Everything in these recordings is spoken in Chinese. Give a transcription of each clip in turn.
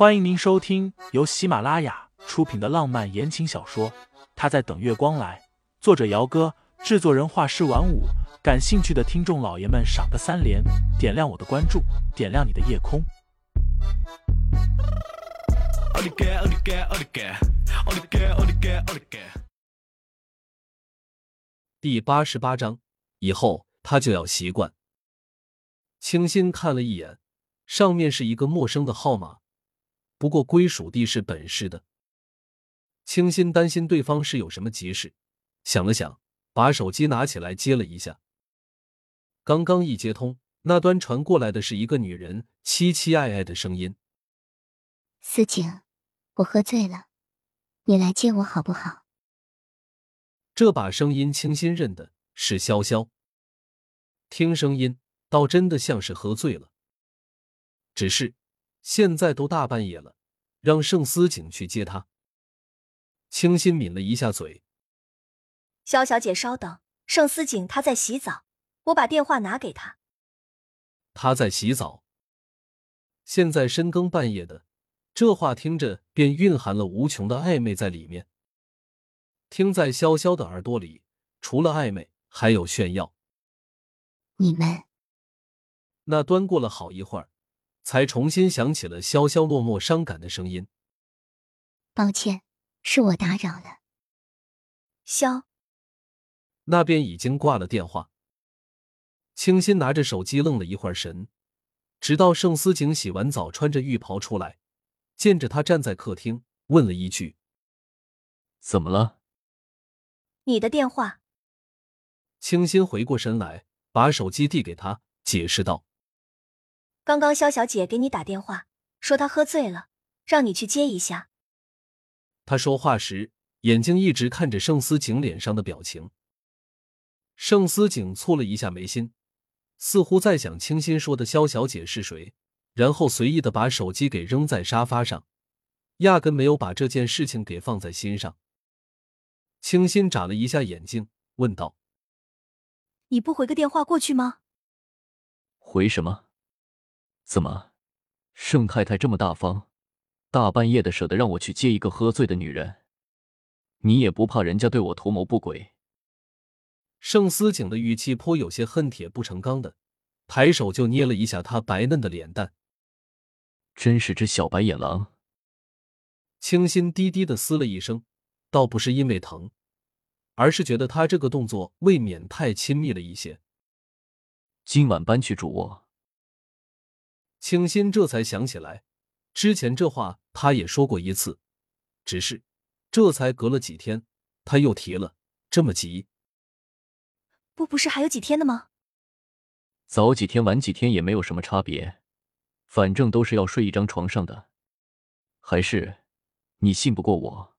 欢迎您收听由喜马拉雅出品的浪漫言情小说《他在等月光来》，作者：姚哥，制作人：画师晚舞。感兴趣的听众老爷们，赏个三连，点亮我的关注，点亮你的夜空。第八十八章，以后他就要习惯。清新看了一眼，上面是一个陌生的号码。不过归属地是本市的，清新担心对方是有什么急事，想了想，把手机拿起来接了一下。刚刚一接通，那端传过来的是一个女人凄凄爱爱的声音：“思景，我喝醉了，你来接我好不好？”这把声音清新认的是潇潇，听声音倒真的像是喝醉了，只是。现在都大半夜了，让盛思景去接他。清新抿了一下嘴，萧小姐稍等，盛思景他在洗澡，我把电话拿给他。他在洗澡。现在深更半夜的，这话听着便蕴含了无穷的暧昧在里面。听在潇潇的耳朵里，除了暧昧，还有炫耀。你们那端过了好一会儿。才重新响起了潇潇落寞伤感的声音。抱歉，是我打扰了。萧那边已经挂了电话。清新拿着手机愣了一会儿神，直到盛思景洗完澡穿着浴袍出来，见着他站在客厅，问了一句：“怎么了？”你的电话。清新回过神来，把手机递给他，解释道。刚刚肖小姐给你打电话，说她喝醉了，让你去接一下。他说话时眼睛一直看着盛思景脸上的表情。盛思景蹙了一下眉心，似乎在想清新说的肖小姐是谁，然后随意的把手机给扔在沙发上，压根没有把这件事情给放在心上。清新眨了一下眼睛，问道：“你不回个电话过去吗？”回什么？怎么，盛太太这么大方，大半夜的舍得让我去接一个喝醉的女人？你也不怕人家对我图谋不轨？盛思景的语气颇有些恨铁不成钢的，抬手就捏了一下他白嫩的脸蛋。真是只小白眼狼。清新低低的嘶了一声，倒不是因为疼，而是觉得他这个动作未免太亲密了一些。今晚搬去主卧。清新这才想起来，之前这话他也说过一次，只是这才隔了几天，他又提了，这么急？不，不是还有几天的吗？早几天晚几天也没有什么差别，反正都是要睡一张床上的。还是你信不过我？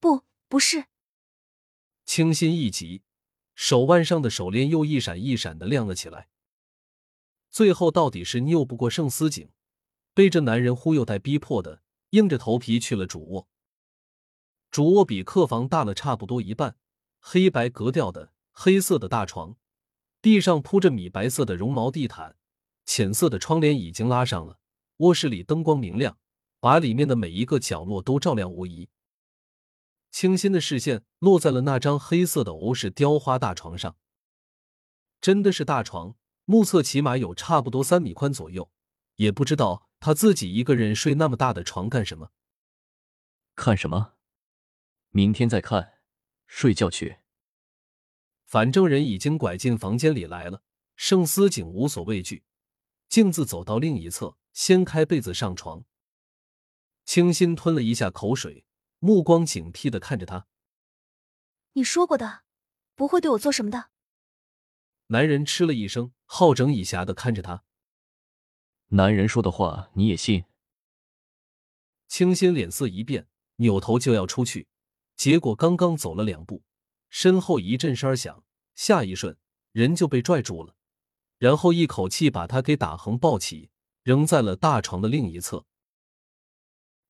不，不是。清新一急，手腕上的手链又一闪一闪的亮了起来。最后到底是拗不过盛思景，被这男人忽悠带逼迫的，硬着头皮去了主卧。主卧比客房大了差不多一半，黑白格调的黑色的大床，地上铺着米白色的绒毛地毯，浅色的窗帘已经拉上了。卧室里灯光明亮，把里面的每一个角落都照亮无遗。清新的视线落在了那张黑色的欧式雕花大床上，真的是大床。目测起码有差不多三米宽左右，也不知道他自己一个人睡那么大的床干什么？看什么？明天再看，睡觉去。反正人已经拐进房间里来了，盛思景无所畏惧，径自走到另一侧，掀开被子上床。清新吞了一下口水，目光警惕的看着他：“你说过的，不会对我做什么的。”男人嗤了一声，好整以暇的看着他。男人说的话你也信？清新脸色一变，扭头就要出去，结果刚刚走了两步，身后一阵声响，下一瞬人就被拽住了，然后一口气把他给打横抱起，扔在了大床的另一侧。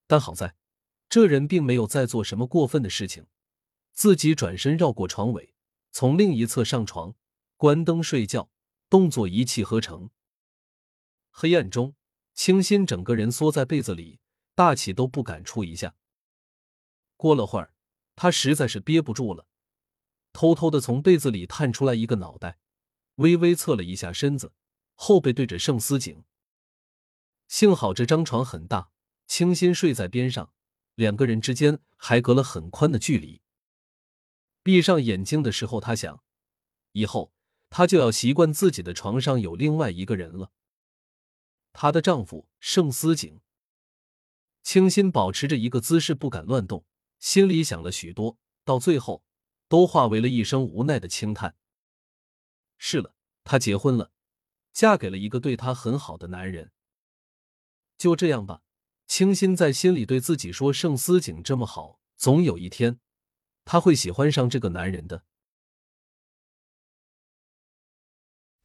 但好在，这人并没有再做什么过分的事情，自己转身绕过床尾，从另一侧上床。关灯睡觉，动作一气呵成。黑暗中，清新整个人缩在被子里，大气都不敢出一下。过了会儿，他实在是憋不住了，偷偷的从被子里探出来一个脑袋，微微侧了一下身子，后背对着盛思景。幸好这张床很大，清新睡在边上，两个人之间还隔了很宽的距离。闭上眼睛的时候，他想，以后她就要习惯自己的床上有另外一个人了。她的丈夫盛思景，清新保持着一个姿势，不敢乱动，心里想了许多，到最后都化为了一声无奈的轻叹。是了，她结婚了，嫁给了一个对她很好的男人。就这样吧，清新在心里对自己说：“盛思景这么好，总有一天他会喜欢上这个男人的。”